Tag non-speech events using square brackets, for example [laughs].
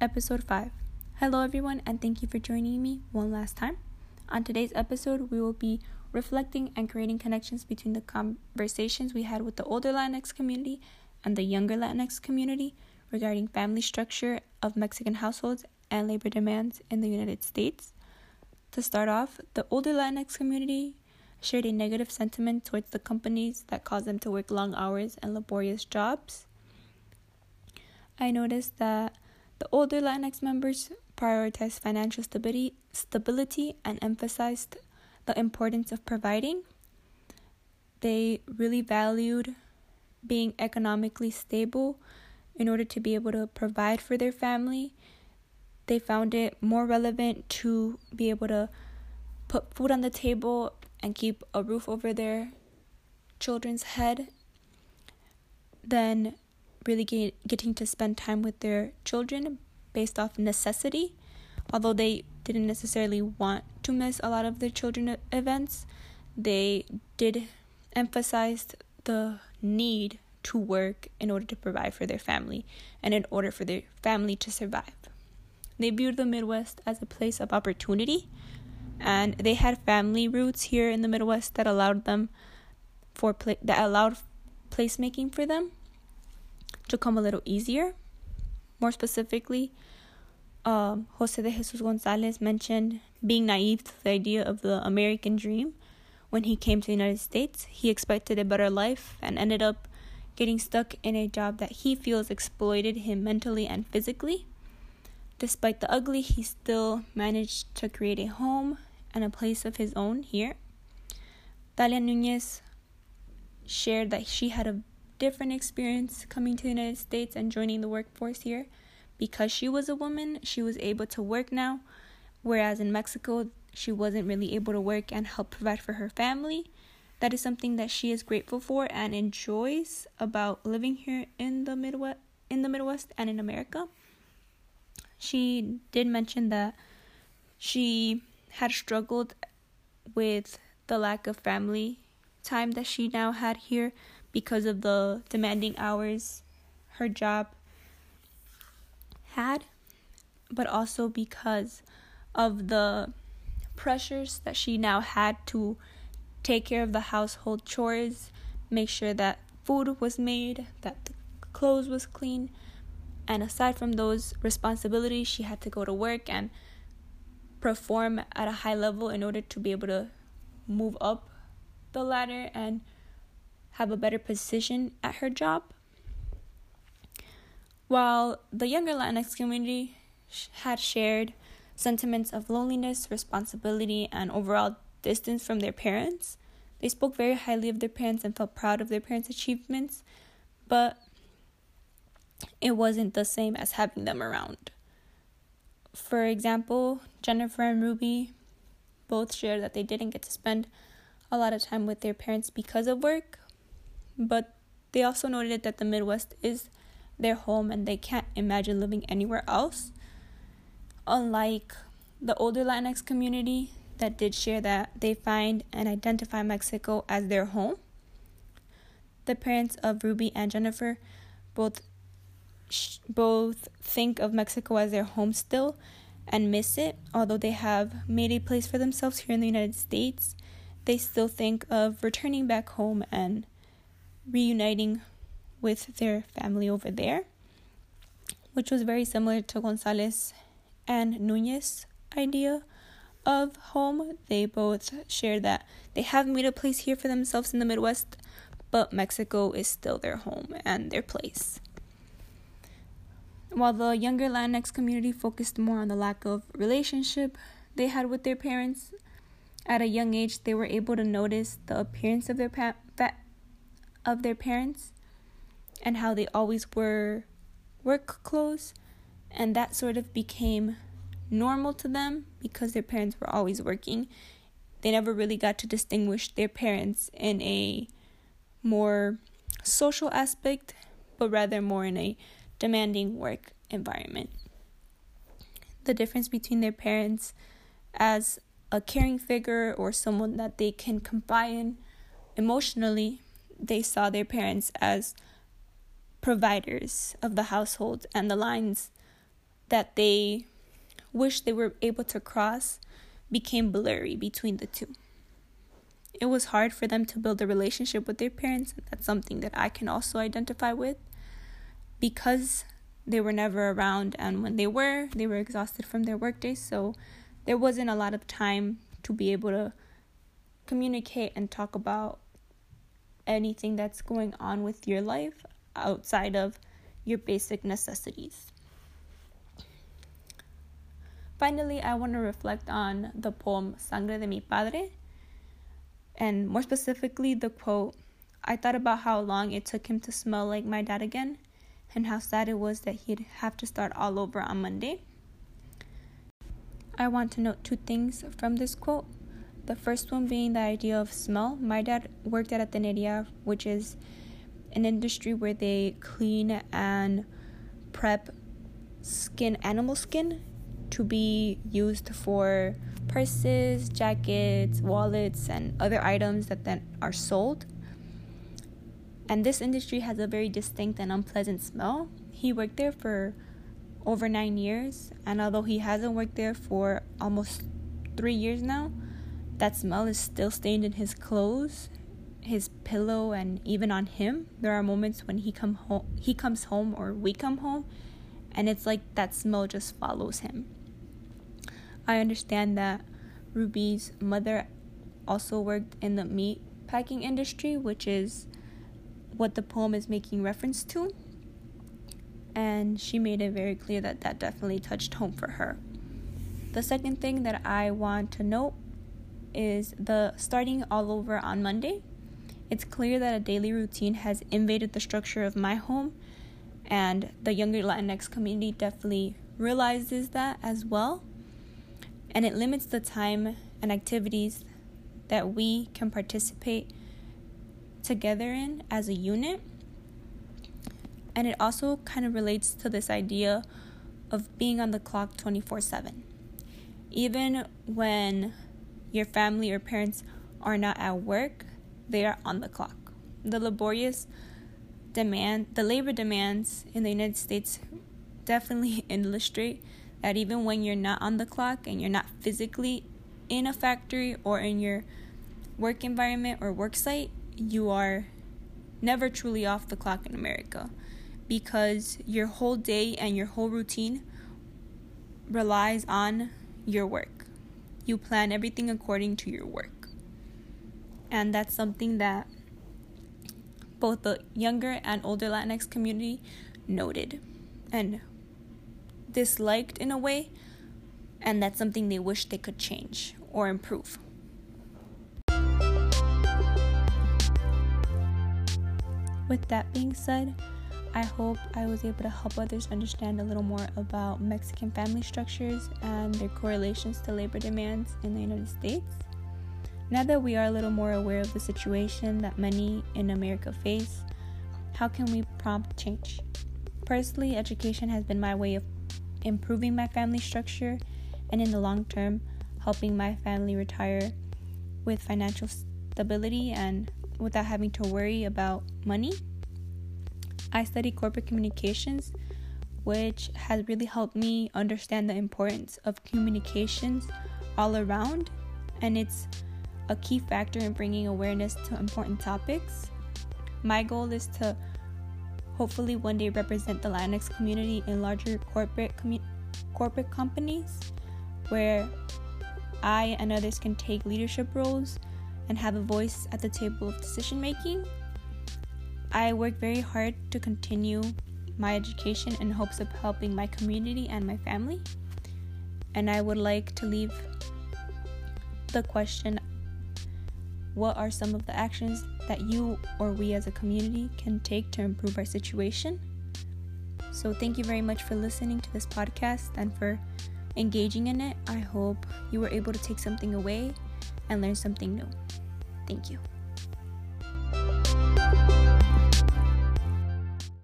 Episode 5. Hello, everyone, and thank you for joining me one last time. On today's episode, we will be reflecting and creating connections between the conversations we had with the older Latinx community and the younger Latinx community regarding family structure of Mexican households and labor demands in the United States. To start off, the older Latinx community shared a negative sentiment towards the companies that cause them to work long hours and laborious jobs. I noticed that the older Latinx members prioritized financial stability, stability and emphasized the importance of providing. They really valued being economically stable in order to be able to provide for their family. They found it more relevant to be able to put food on the table and keep a roof over their children's head than really get, getting to spend time with their children based off necessity. Although they didn't necessarily want to miss a lot of their children events, they did emphasize the need to work in order to provide for their family and in order for their family to survive. They viewed the Midwest as a place of opportunity and they had family roots here in the Midwest that allowed them for pla- that allowed placemaking for them to come a little easier. More specifically, um, Jose de Jesus Gonzalez mentioned being naive to the idea of the American dream when he came to the United States. He expected a better life and ended up getting stuck in a job that he feels exploited him mentally and physically. Despite the ugly, he still managed to create a home and a place of his own here. Dalia Nunez shared that she had a different experience coming to the United States and joining the workforce here. Because she was a woman, she was able to work now, whereas in Mexico, she wasn't really able to work and help provide for her family. That is something that she is grateful for and enjoys about living here in the Midwest in the Midwest and in America. She did mention that she had struggled with the lack of family time that she now had here because of the demanding hours her job had, but also because of the pressures that she now had to take care of the household chores, make sure that food was made, that the clothes was clean, and aside from those responsibilities, she had to go to work and perform at a high level in order to be able to move up the ladder and have a better position at her job. While the younger Latinx community had shared sentiments of loneliness, responsibility, and overall distance from their parents, they spoke very highly of their parents and felt proud of their parents' achievements, but it wasn't the same as having them around. For example, Jennifer and Ruby both shared that they didn't get to spend a lot of time with their parents because of work, but they also noted that the Midwest is their home and they can't imagine living anywhere else. Unlike the older Latinx community that did share that they find and identify Mexico as their home, the parents of Ruby and Jennifer both both think of Mexico as their home still and miss it, although they have made a place for themselves here in the United States. They still think of returning back home and reuniting with their family over there, which was very similar to Gonzalez and Nunez idea of home. They both share that they have made a place here for themselves in the Midwest, but Mexico is still their home and their place. While the younger Latinx community focused more on the lack of relationship they had with their parents, at a young age they were able to notice the appearance of their pa- of their parents and how they always were work clothes and that sort of became normal to them because their parents were always working. They never really got to distinguish their parents in a more social aspect, but rather more in a demanding work environment. The difference between their parents as a caring figure or someone that they can confide in emotionally, they saw their parents as providers of the household, and the lines that they wish they were able to cross became blurry between the two. It was hard for them to build a relationship with their parents, and that's something that I can also identify with because they were never around, and when they were, they were exhausted from their workday, so there wasn't a lot of time to be able to communicate and talk about anything that's going on with your life outside of your basic necessities. Finally, I want to reflect on the poem Sangre de mi Padre, and more specifically, the quote I thought about how long it took him to smell like my dad again, and how sad it was that he'd have to start all over on Monday. I want to note two things from this quote. The first one being the idea of smell. My dad worked at a which is an industry where they clean and prep skin, animal skin, to be used for purses, jackets, wallets, and other items that then are sold. And this industry has a very distinct and unpleasant smell. He worked there for over nine years, and although he hasn't worked there for almost three years now, that smell is still stained in his clothes, his pillow, and even on him. There are moments when he come home, he comes home, or we come home, and it's like that smell just follows him. I understand that Ruby's mother also worked in the meat packing industry, which is what the poem is making reference to. And she made it very clear that that definitely touched home for her. The second thing that I want to note is the starting all over on Monday. It's clear that a daily routine has invaded the structure of my home, and the younger Latinx community definitely realizes that as well and it limits the time and activities that we can participate together in as a unit. And it also kind of relates to this idea of being on the clock 24 7. Even when your family or parents are not at work, they are on the clock. The laborious demand, the labor demands in the United States definitely [laughs] illustrate that even when you're not on the clock and you're not physically in a factory or in your work environment or work site, you are never truly off the clock in America because your whole day and your whole routine relies on your work. You plan everything according to your work. And that's something that both the younger and older Latinx community noted and disliked in a way, and that's something they wish they could change or improve. With that being said, I hope I was able to help others understand a little more about Mexican family structures and their correlations to labor demands in the United States. Now that we are a little more aware of the situation that many in America face, how can we prompt change? Personally, education has been my way of improving my family structure, and in the long term, helping my family retire with financial stability and without having to worry about money. I study corporate communications, which has really helped me understand the importance of communications all around, and it's a key factor in bringing awareness to important topics. My goal is to hopefully one day represent the Latinx community in larger corporate commu- corporate companies where I and others can take leadership roles and have a voice at the table of decision making. I work very hard to continue my education in hopes of helping my community and my family. And I would like to leave the question what are some of the actions that you or we as a community can take to improve our situation? So, thank you very much for listening to this podcast and for engaging in it. I hope you were able to take something away and learn something new. Thank you.